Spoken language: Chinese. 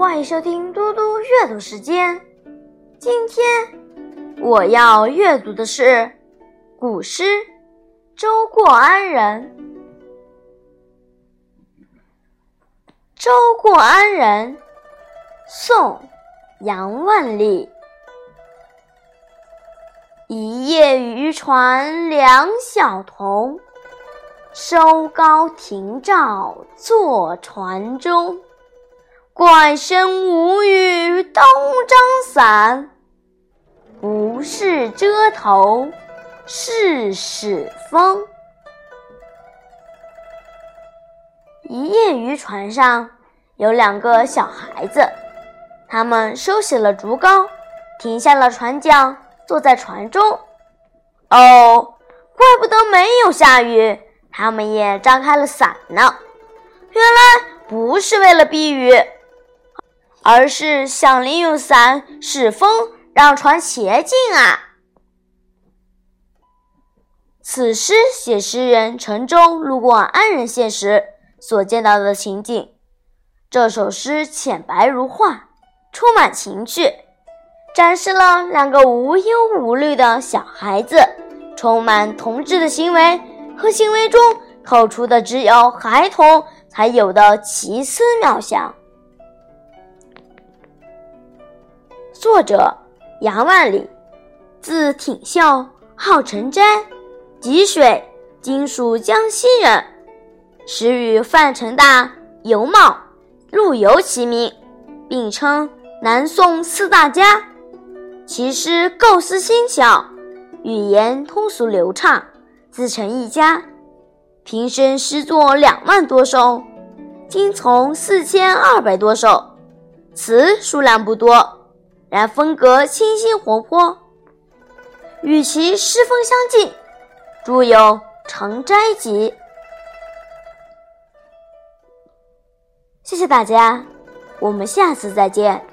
欢迎收听嘟嘟阅读时间。今天我要阅读的是古诗《周过安人》。周过安人，宋·杨万里。一叶渔船两小童，收篙停棹坐船中。怪声无语东张伞，不是遮头是使风。一夜渔船上有两个小孩子，他们收起了竹篙，停下了船桨，坐在船中。哦，怪不得没有下雨，他们也张开了伞呢。原来不是为了避雨。而是想利用伞使风，让船前进啊！此诗写诗人乘舟路过安仁县时所见到的情景。这首诗浅白如画，充满情趣，展示了两个无忧无虑的小孩子充满童稚的行为和行为中透出的只有孩童才有的奇思妙想。作者杨万里，字挺孝，号成斋，吉水（今属江西人）。时与范成大、尤袤、陆游齐名，并称南宋四大家。其诗构思精巧，语言通俗流畅，自成一家。平生诗作两万多首，今从四千二百多首，词数量不多。然风格清新活泼，与其诗风相近，著有《成斋集》。谢谢大家，我们下次再见。